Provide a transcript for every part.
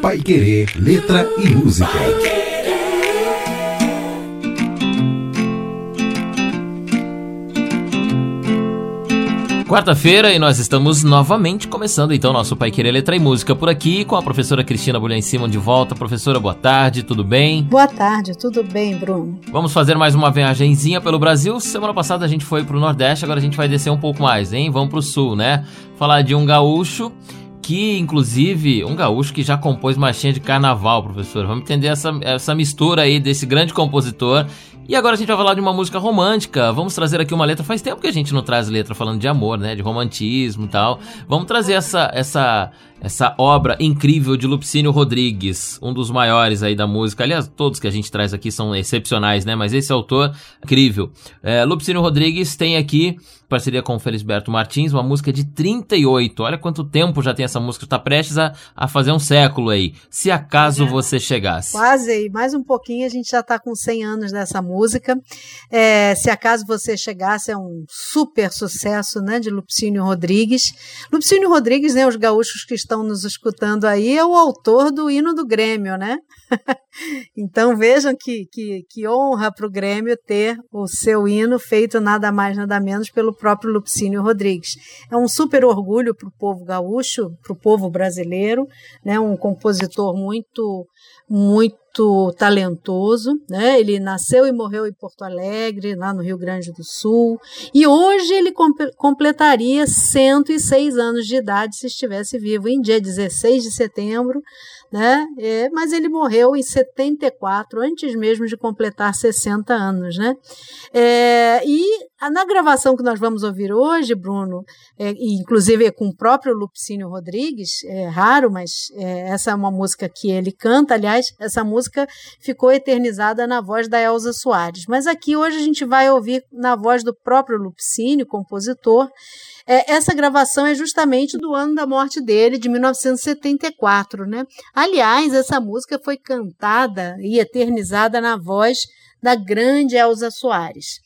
Pai Querer, letra e música. Quarta-feira e nós estamos novamente começando então nosso Pai Querer Letra e Música por aqui com a professora Cristina Bulhães Simon de volta. Professora, boa tarde, tudo bem? Boa tarde, tudo bem, Bruno. Vamos fazer mais uma viagemzinha pelo Brasil. Semana passada a gente foi pro Nordeste, agora a gente vai descer um pouco mais, hein? Vamos pro Sul, né? Falar de um gaúcho que, inclusive, um gaúcho que já compôs marchinha de carnaval, professor. Vamos entender essa, essa mistura aí desse grande compositor e agora a gente vai falar de uma música romântica. Vamos trazer aqui uma letra. Faz tempo que a gente não traz letra falando de amor, né? De romantismo e tal. Vamos trazer essa, essa, essa obra incrível de Lupicínio Rodrigues, um dos maiores aí da música. Aliás, todos que a gente traz aqui são excepcionais, né? Mas esse autor, incrível. É, Lupicínio Rodrigues tem aqui, parceria com o Felisberto Martins, uma música de 38. Olha quanto tempo já tem essa música. Está prestes a, a fazer um século aí. Se acaso é. você chegasse. Quase aí. Mais um pouquinho a gente já está com 100 anos dessa música música. É, se acaso você chegasse, é um super sucesso né, de Lupicínio Rodrigues. Lupicínio Rodrigues, né, os gaúchos que estão nos escutando aí, é o autor do hino do Grêmio, né? então vejam que, que, que honra para o Grêmio ter o seu hino feito nada mais, nada menos pelo próprio Lupicínio Rodrigues. É um super orgulho para o povo gaúcho, para o povo brasileiro, né? um compositor muito muito talentoso, né? Ele nasceu e morreu em Porto Alegre, lá no Rio Grande do Sul, e hoje ele completaria 106 anos de idade se estivesse vivo, em dia 16 de setembro né? É, mas ele morreu em 74, antes mesmo de completar 60 anos, né? É, e na gravação que nós vamos ouvir hoje, Bruno, é, inclusive com o próprio Lupicínio Rodrigues, é raro, mas é, essa é uma música que ele canta, aliás, essa música ficou eternizada na voz da Elza Soares. Mas aqui hoje a gente vai ouvir na voz do próprio Lupicínio, compositor, é, essa gravação é justamente do ano da morte dele, de 1974, né? Aliás, essa música foi cantada e eternizada na voz da grande Elza Soares.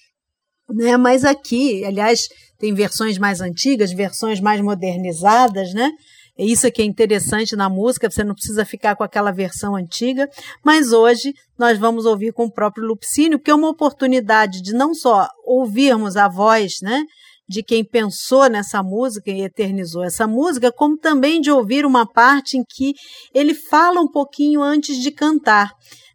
Né? Mas aqui, aliás, tem versões mais antigas, versões mais modernizadas, né? Isso que é interessante na música, você não precisa ficar com aquela versão antiga, mas hoje nós vamos ouvir com o próprio Lupicínio, que é uma oportunidade de não só ouvirmos a voz, né, de quem pensou nessa música e eternizou essa música, como também de ouvir uma parte em que ele fala um pouquinho antes de cantar.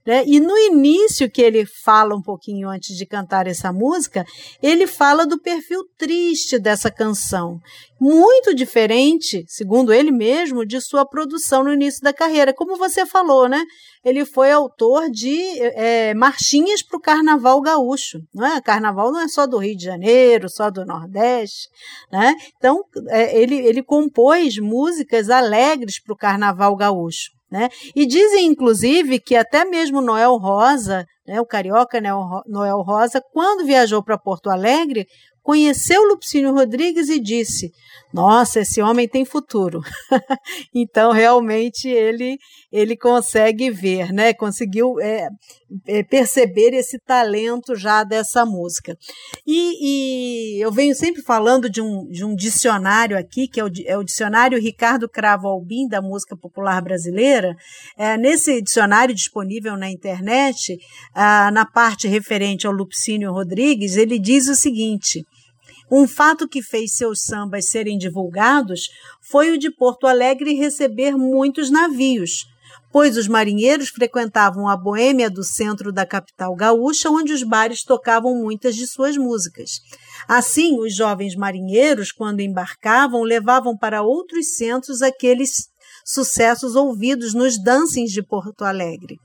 Né? E no início que ele fala um pouquinho antes de cantar essa música, ele fala do perfil triste dessa canção, muito diferente, segundo ele mesmo, de sua produção no início da carreira. Como você falou, né? Ele foi autor de é, marchinhas para o Carnaval Gaúcho. Não é? Carnaval não é só do Rio de Janeiro, só do Nordeste. Né? Então, é, ele, ele compôs músicas alegres para o Carnaval Gaúcho. Né? E dizem, inclusive, que até mesmo Noel Rosa, né, o carioca Noel Rosa, quando viajou para Porto Alegre, conheceu Lupicínio Rodrigues e disse: Nossa, esse homem tem futuro. então, realmente, ele, ele consegue ver, né? conseguiu é, é, perceber esse talento já dessa música. E, e, eu venho sempre falando de um, de um dicionário aqui, que é o, é o dicionário Ricardo Cravo Albim, da música popular brasileira. É, nesse dicionário disponível na internet, ah, na parte referente ao Lupicínio Rodrigues, ele diz o seguinte. Um fato que fez seus sambas serem divulgados foi o de Porto Alegre receber muitos navios, pois os marinheiros frequentavam a boêmia do centro da capital gaúcha, onde os bares tocavam muitas de suas músicas. Assim, os jovens marinheiros, quando embarcavam, levavam para outros centros aqueles sucessos ouvidos nos dancings de Porto Alegre.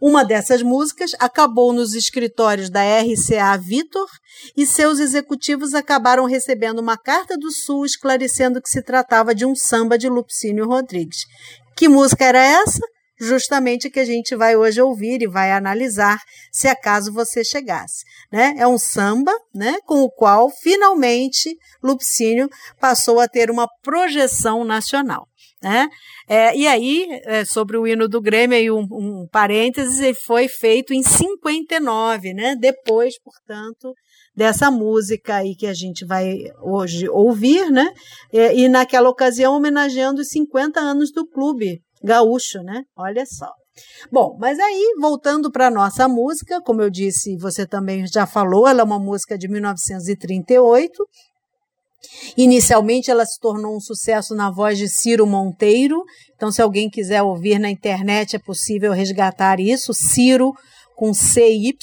Uma dessas músicas acabou nos escritórios da RCA Vitor e seus executivos acabaram recebendo uma carta do Sul esclarecendo que se tratava de um samba de Lupicínio Rodrigues. Que música era essa? justamente que a gente vai hoje ouvir e vai analisar se acaso você chegasse. Né? É um samba né, com o qual finalmente Lupicínio passou a ter uma projeção nacional. Né? É, e aí, é, sobre o hino do Grêmio, aí um, um parênteses, ele foi feito em 59, né? depois, portanto, dessa música aí que a gente vai hoje ouvir, né? É, e naquela ocasião homenageando os 50 anos do clube gaúcho, né? Olha só. Bom, mas aí, voltando para a nossa música, como eu disse, você também já falou, ela é uma música de 1938. Inicialmente, ela se tornou um sucesso na voz de Ciro Monteiro. Então, se alguém quiser ouvir na internet, é possível resgatar isso. Ciro com CY.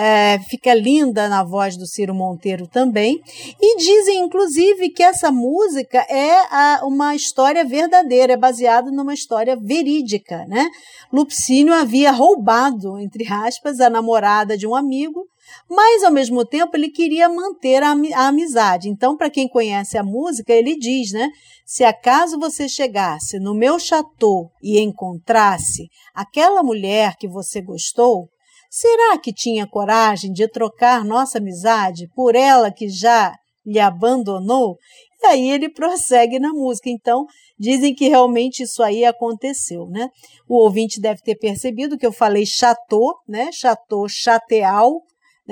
É, fica linda na voz do Ciro Monteiro também. E dizem, inclusive, que essa música é a, uma história verdadeira, é baseada numa história verídica. Né? Lupicínio havia roubado, entre aspas, a namorada de um amigo, mas ao mesmo tempo ele queria manter a, a amizade. Então, para quem conhece a música, ele diz, né? Se acaso você chegasse no meu chateau e encontrasse aquela mulher que você gostou, Será que tinha coragem de trocar nossa amizade por ela que já lhe abandonou? E aí ele prossegue na música. Então, dizem que realmente isso aí aconteceu, né? O ouvinte deve ter percebido que eu falei chateau, né? Chateau, né?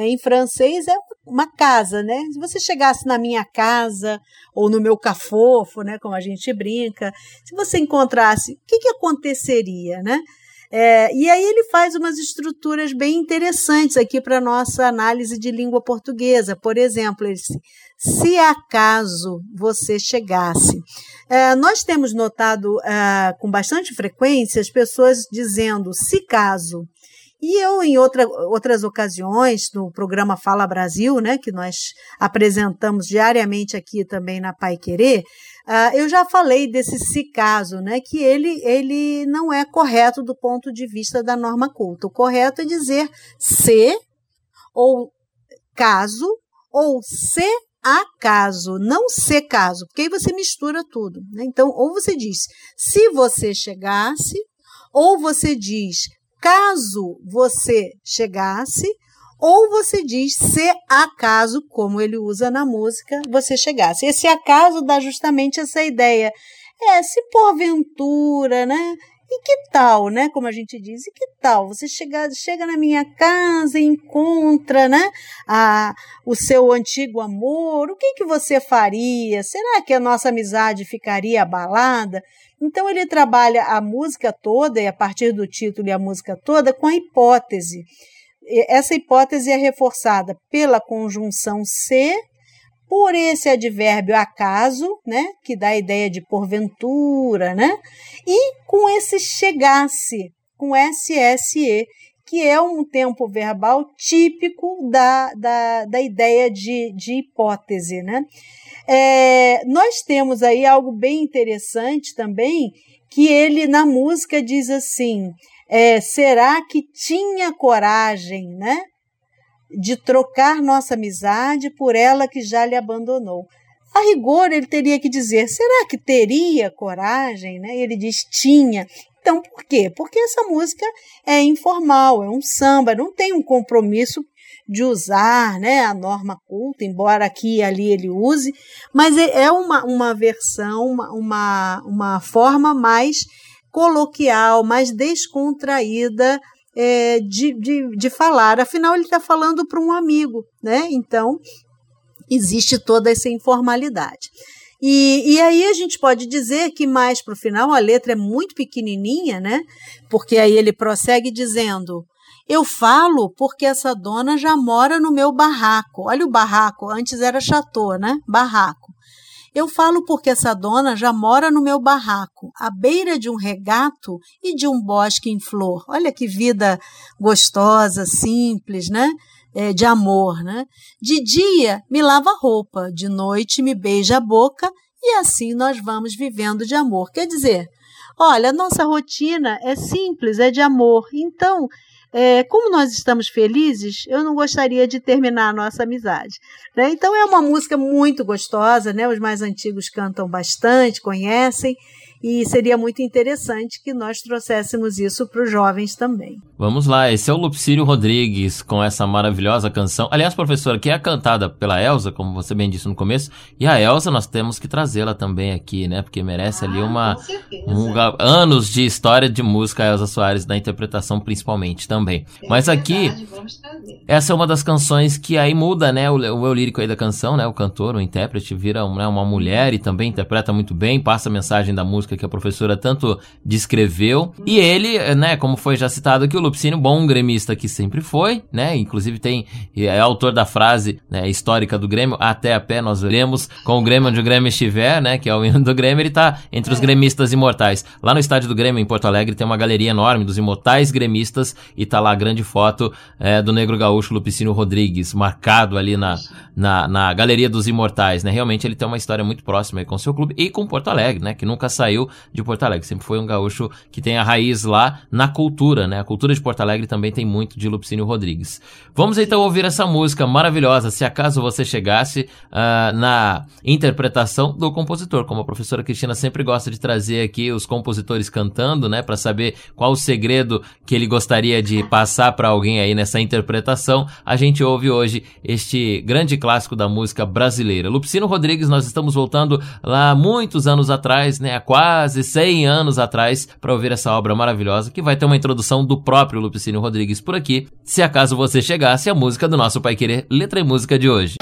Em francês é uma casa, né? Se você chegasse na minha casa ou no meu cafofo, né? Como a gente brinca, se você encontrasse, o que, que aconteceria, né? É, e aí ele faz umas estruturas bem interessantes aqui para nossa análise de língua portuguesa. Por exemplo, ele se acaso você chegasse. É, nós temos notado é, com bastante frequência as pessoas dizendo se caso. E eu, em outra, outras ocasiões, no programa Fala Brasil, né, que nós apresentamos diariamente aqui também na Pai Querer, Uh, eu já falei desse se caso, né, que ele, ele não é correto do ponto de vista da norma culta. O correto é dizer se ou caso ou se acaso, não se caso, porque aí você mistura tudo. Né? Então, ou você diz se você chegasse, ou você diz caso você chegasse, ou você diz se acaso, como ele usa na música, você chegasse. Esse acaso dá justamente essa ideia. É, se porventura, né? E que tal, né? Como a gente diz, e que tal? Você chega, chega na minha casa e encontra, né? A, o seu antigo amor. O que, que você faria? Será que a nossa amizade ficaria abalada? Então ele trabalha a música toda, e a partir do título e a música toda, com a hipótese essa hipótese é reforçada pela conjunção se, por esse advérbio acaso, né, que dá a ideia de porventura, né, e com esse chegasse, com SSE, que é um tempo verbal típico da, da, da ideia de, de hipótese. Né? É, nós temos aí algo bem interessante também, que ele na música diz assim: é, será que tinha coragem, né? De trocar nossa amizade por ela que já lhe abandonou. A rigor, ele teria que dizer: será que teria coragem? Né? Ele diz: tinha. Então, por quê? Porque essa música é informal, é um samba, não tem um compromisso de usar né, a norma culta, embora aqui e ali ele use, mas é, é uma, uma versão, uma, uma, uma forma mais coloquial, mais descontraída é, de, de, de falar. Afinal, ele está falando para um amigo, né? Então, existe toda essa informalidade. E, e aí a gente pode dizer que mais para o final a letra é muito pequenininha, né? Porque aí ele prossegue dizendo: Eu falo porque essa dona já mora no meu barraco. Olha o barraco, antes era chateau, né? Barraco. Eu falo porque essa dona já mora no meu barraco, à beira de um regato e de um bosque em flor. Olha que vida gostosa, simples, né? É, de amor, né? De dia me lava roupa, de noite me beija a boca e assim nós vamos vivendo de amor. Quer dizer, olha, nossa rotina é simples, é de amor. Então, é, como nós estamos felizes, eu não gostaria de terminar a nossa amizade. Né? Então é uma música muito gostosa, né? Os mais antigos cantam bastante, conhecem, e seria muito interessante que nós trouxéssemos isso para os jovens também. Vamos lá, esse é o Lupicírio Rodrigues com essa maravilhosa canção. Aliás, professora, que é cantada pela Elsa, como você bem disse no começo, e a Elsa nós temos que trazê-la também aqui, né? Porque merece ah, ali uma um, anos de história de música a Elsa Soares na interpretação principalmente também. também. Mas aqui, essa é uma das canções que aí muda, né? O, o eu lírico aí da canção, né? O cantor, o intérprete, vira né, uma mulher e também interpreta muito bem, passa a mensagem da música que a professora tanto descreveu. E ele, né, como foi já citado aqui, o Lupicínio, bom gremista que sempre foi, né? Inclusive tem, é autor da frase né, histórica do Grêmio, até a pé nós veremos, com o Grêmio onde o Grêmio estiver, né? Que é o hino do Grêmio, ele tá entre os gremistas imortais. Lá no estádio do Grêmio, em Porto Alegre, tem uma galeria enorme dos imortais gremistas e tá lá a grande foto é, do negro gaúcho Lupicínio Rodrigues, marcado ali na, na, na Galeria dos Imortais, né? Realmente ele tem uma história muito próxima com o seu clube e com Porto Alegre, né? Que nunca saiu de Porto Alegre, sempre foi um gaúcho que tem a raiz lá na cultura, né? A cultura de Porto Alegre também tem muito de Lupicínio Rodrigues. Vamos então ouvir essa música maravilhosa, se acaso você chegasse uh, na interpretação do compositor, como a professora Cristina sempre gosta de trazer aqui os compositores cantando, né? Para saber qual o segredo que ele gostaria de passar para alguém aí nessa interpretação, a gente ouve hoje este grande clássico da música brasileira. Lupicino Rodrigues, nós estamos voltando lá muitos anos atrás, né, há quase 100 anos atrás, para ouvir essa obra maravilhosa, que vai ter uma introdução do próprio Lupicino Rodrigues por aqui, se acaso você chegasse a música do nosso Pai Querer, letra e música de hoje.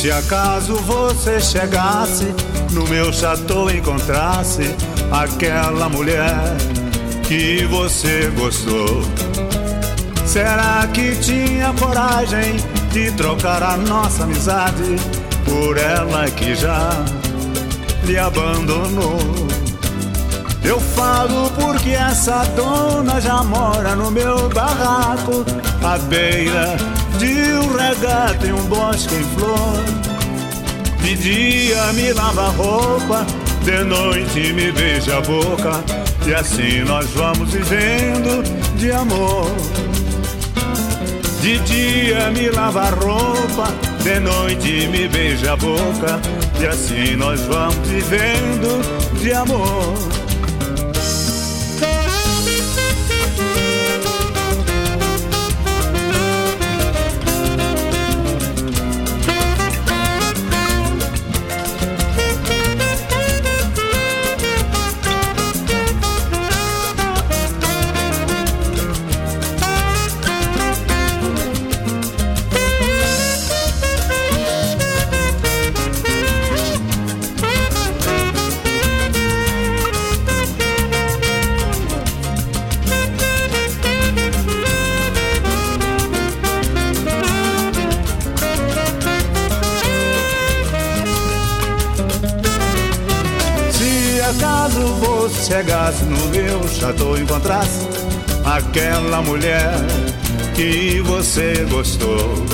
Se acaso você chegasse no meu chateau encontrasse aquela mulher que você gostou, será que tinha coragem de trocar a nossa amizade por ela que já lhe abandonou? Eu falo porque essa dona já mora no meu barraco, à beira de um regato e um bosque em flor. De dia me lava a roupa, de noite me beija a boca, e assim nós vamos vivendo de amor. De dia me lava a roupa, de noite me beija a boca, e assim nós vamos vivendo de amor. Chegasse no meu chateau encontrasse aquela mulher que você gostou.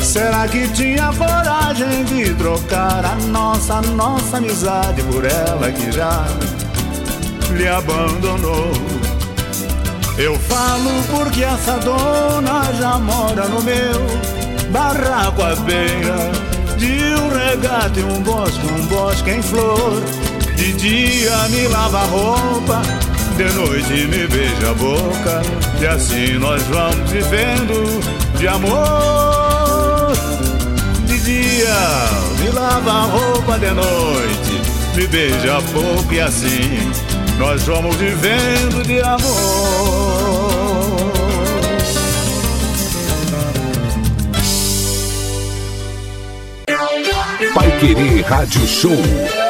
Será que tinha coragem de trocar a nossa, nossa amizade por ela que já lhe abandonou? Eu falo porque essa dona já mora no meu barraco à beira de um regato e um bosque, um bosque em flor. De dia me lava a roupa, de noite me beija a boca, e assim nós vamos vivendo de amor. De dia me lava a roupa, de noite me beija a boca, e assim nós vamos vivendo de amor. Pai Querer Rádio Show